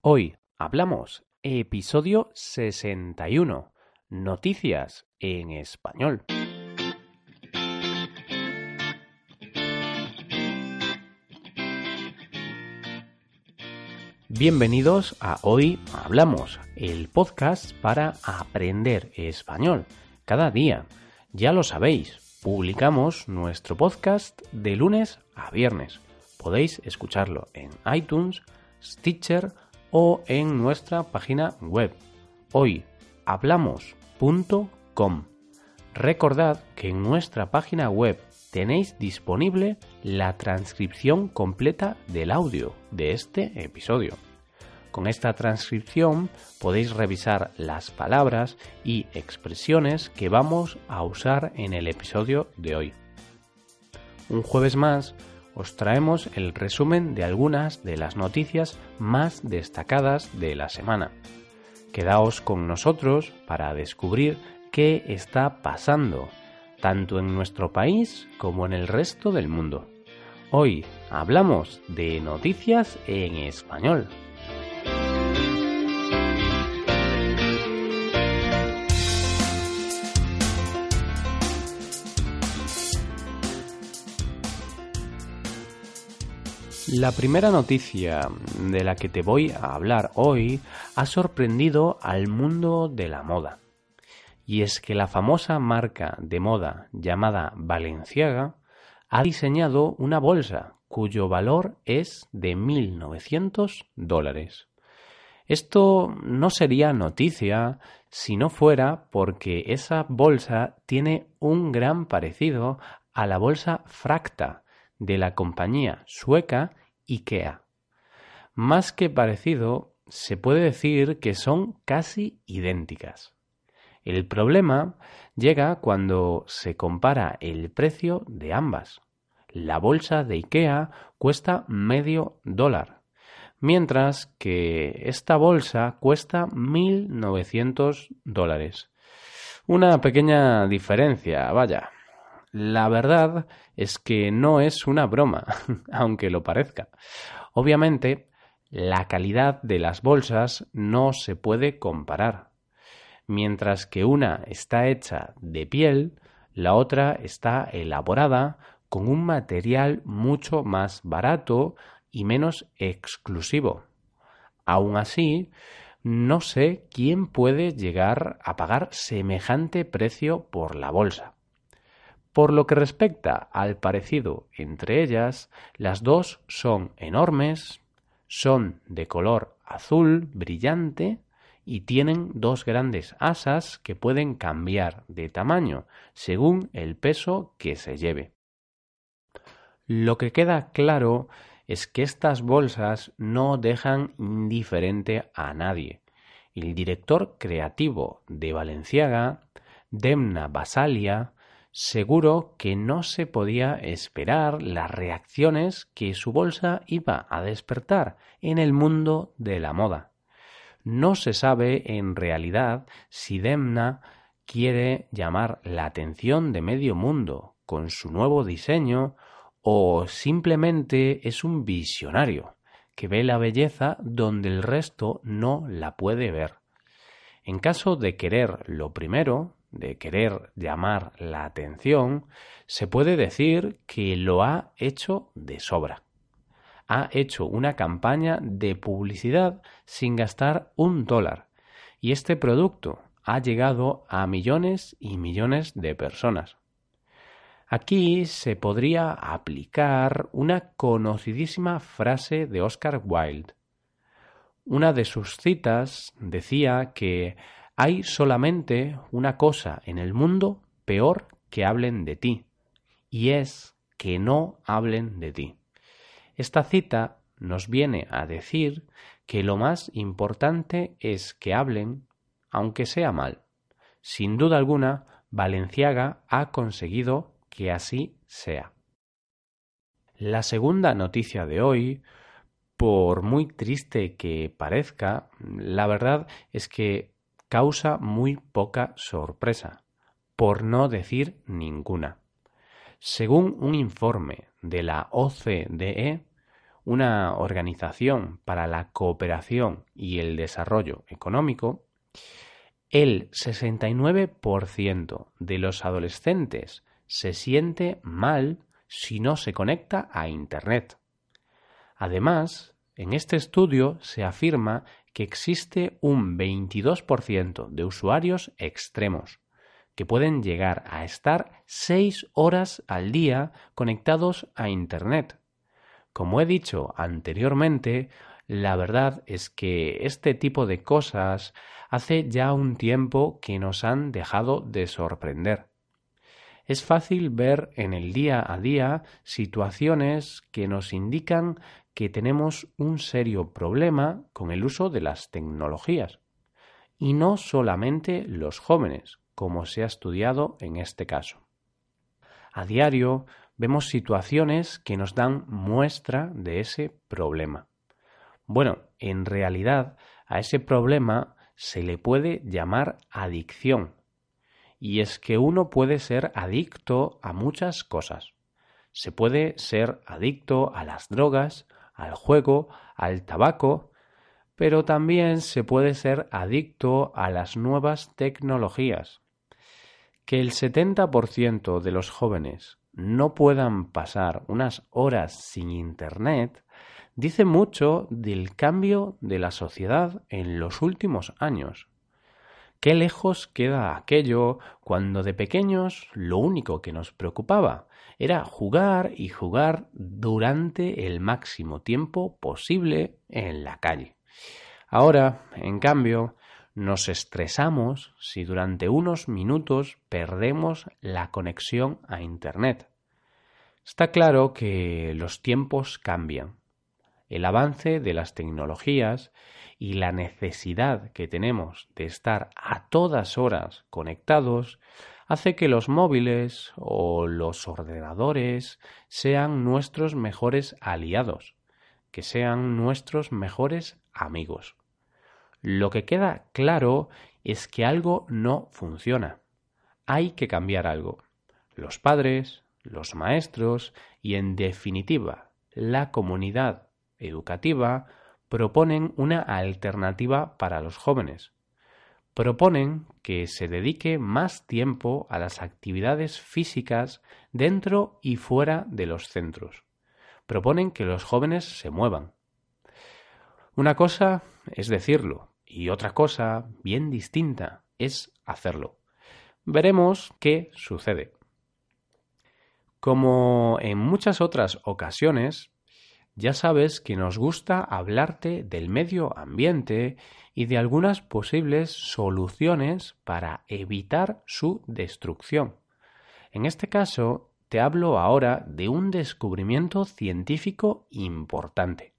Hoy hablamos episodio 61. Noticias en español. Bienvenidos a Hoy Hablamos, el podcast para aprender español cada día. Ya lo sabéis, publicamos nuestro podcast de lunes a viernes. Podéis escucharlo en iTunes, Stitcher o en nuestra página web hoyhablamos.com. Recordad que en nuestra página web tenéis disponible la transcripción completa del audio de este episodio. Con esta transcripción podéis revisar las palabras y expresiones que vamos a usar en el episodio de hoy. Un jueves más os traemos el resumen de algunas de las noticias más destacadas de la semana. Quedaos con nosotros para descubrir qué está pasando tanto en nuestro país como en el resto del mundo. Hoy hablamos de noticias en español. La primera noticia de la que te voy a hablar hoy ha sorprendido al mundo de la moda y es que la famosa marca de moda llamada Balenciaga ha diseñado una bolsa cuyo valor es de 1.900 dólares. Esto no sería noticia si no fuera porque esa bolsa tiene un gran parecido a la bolsa Fracta de la compañía sueca IKEA. Más que parecido, se puede decir que son casi idénticas. El problema llega cuando se compara el precio de ambas. La bolsa de IKEA cuesta medio dólar, mientras que esta bolsa cuesta 1.900 dólares. Una pequeña diferencia, vaya. La verdad es que no es una broma, aunque lo parezca. Obviamente, la calidad de las bolsas no se puede comparar mientras que una está hecha de piel, la otra está elaborada con un material mucho más barato y menos exclusivo. Aun así, no sé quién puede llegar a pagar semejante precio por la bolsa. Por lo que respecta al parecido entre ellas, las dos son enormes, son de color azul brillante y tienen dos grandes asas que pueden cambiar de tamaño según el peso que se lleve. Lo que queda claro es que estas bolsas no dejan indiferente a nadie. El director creativo de Valenciaga, Demna Basalia, seguro que no se podía esperar las reacciones que su bolsa iba a despertar en el mundo de la moda. No se sabe en realidad si Demna quiere llamar la atención de medio mundo con su nuevo diseño o simplemente es un visionario que ve la belleza donde el resto no la puede ver. En caso de querer lo primero, de querer llamar la atención, se puede decir que lo ha hecho de sobra ha hecho una campaña de publicidad sin gastar un dólar y este producto ha llegado a millones y millones de personas. Aquí se podría aplicar una conocidísima frase de Oscar Wilde. Una de sus citas decía que hay solamente una cosa en el mundo peor que hablen de ti, y es que no hablen de ti. Esta cita nos viene a decir que lo más importante es que hablen, aunque sea mal. Sin duda alguna, Valenciaga ha conseguido que así sea. La segunda noticia de hoy, por muy triste que parezca, la verdad es que causa muy poca sorpresa, por no decir ninguna. Según un informe de la OCDE, una organización para la cooperación y el desarrollo económico, el 69% de los adolescentes se siente mal si no se conecta a Internet. Además, en este estudio se afirma que existe un 22% de usuarios extremos, que pueden llegar a estar 6 horas al día conectados a Internet. Como he dicho anteriormente, la verdad es que este tipo de cosas hace ya un tiempo que nos han dejado de sorprender. Es fácil ver en el día a día situaciones que nos indican que tenemos un serio problema con el uso de las tecnologías. Y no solamente los jóvenes, como se ha estudiado en este caso. A diario vemos situaciones que nos dan muestra de ese problema. Bueno, en realidad a ese problema se le puede llamar adicción. Y es que uno puede ser adicto a muchas cosas. Se puede ser adicto a las drogas, al juego, al tabaco, pero también se puede ser adicto a las nuevas tecnologías. Que el 70% de los jóvenes no puedan pasar unas horas sin Internet dice mucho del cambio de la sociedad en los últimos años. Qué lejos queda aquello cuando de pequeños lo único que nos preocupaba era jugar y jugar durante el máximo tiempo posible en la calle. Ahora, en cambio, nos estresamos si durante unos minutos perdemos la conexión a Internet. Está claro que los tiempos cambian el avance de las tecnologías y la necesidad que tenemos de estar a todas horas conectados hace que los móviles o los ordenadores sean nuestros mejores aliados, que sean nuestros mejores amigos. Lo que queda claro es que algo no funciona. Hay que cambiar algo. Los padres, los maestros y, en definitiva, la comunidad educativa proponen una alternativa para los jóvenes. Proponen que se dedique más tiempo a las actividades físicas dentro y fuera de los centros. Proponen que los jóvenes se muevan. Una cosa es decirlo y otra cosa bien distinta es hacerlo. Veremos qué sucede. Como en muchas otras ocasiones, ya sabes que nos gusta hablarte del medio ambiente y de algunas posibles soluciones para evitar su destrucción. En este caso, te hablo ahora de un descubrimiento científico importante.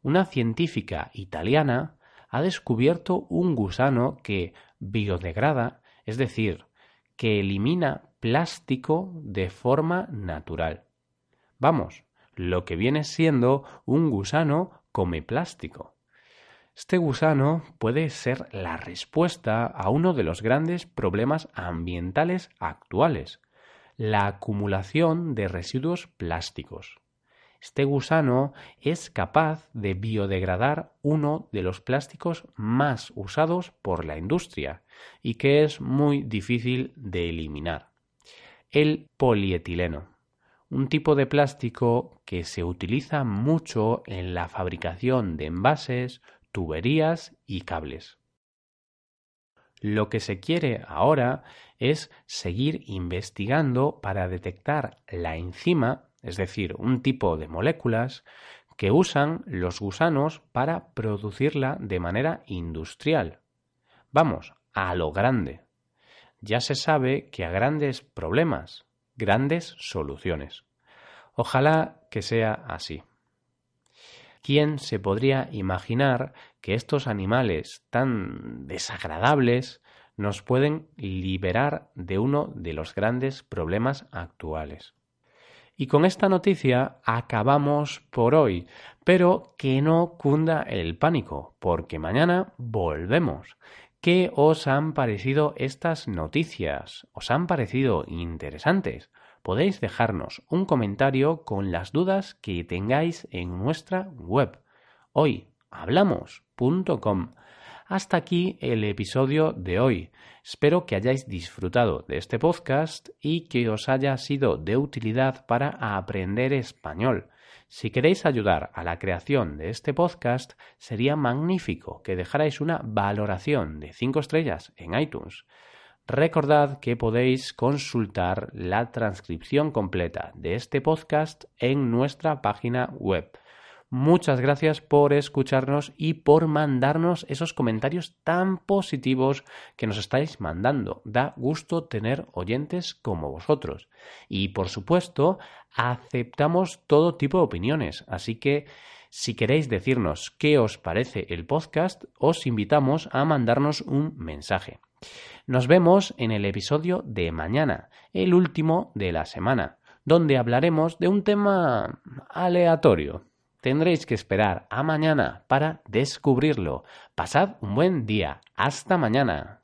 Una científica italiana ha descubierto un gusano que biodegrada, es decir, que elimina plástico de forma natural. Vamos, lo que viene siendo un gusano come plástico. Este gusano puede ser la respuesta a uno de los grandes problemas ambientales actuales, la acumulación de residuos plásticos. Este gusano es capaz de biodegradar uno de los plásticos más usados por la industria y que es muy difícil de eliminar, el polietileno un tipo de plástico que se utiliza mucho en la fabricación de envases, tuberías y cables. Lo que se quiere ahora es seguir investigando para detectar la enzima, es decir, un tipo de moléculas que usan los gusanos para producirla de manera industrial. Vamos, a lo grande. Ya se sabe que a grandes problemas, grandes soluciones. Ojalá que sea así. ¿Quién se podría imaginar que estos animales tan desagradables nos pueden liberar de uno de los grandes problemas actuales? Y con esta noticia acabamos por hoy, pero que no cunda el pánico, porque mañana volvemos. ¿Qué os han parecido estas noticias? ¿Os han parecido interesantes? podéis dejarnos un comentario con las dudas que tengáis en nuestra web hoyhablamos.com. Hasta aquí el episodio de hoy. Espero que hayáis disfrutado de este podcast y que os haya sido de utilidad para aprender español. Si queréis ayudar a la creación de este podcast, sería magnífico que dejarais una valoración de 5 estrellas en iTunes. Recordad que podéis consultar la transcripción completa de este podcast en nuestra página web Muchas gracias por escucharnos y por mandarnos esos comentarios tan positivos que nos estáis mandando. Da gusto tener oyentes como vosotros. Y por supuesto, aceptamos todo tipo de opiniones. Así que si queréis decirnos qué os parece el podcast, os invitamos a mandarnos un mensaje. Nos vemos en el episodio de mañana, el último de la semana, donde hablaremos de un tema aleatorio Tendréis que esperar a mañana para descubrirlo. Pasad un buen día. Hasta mañana.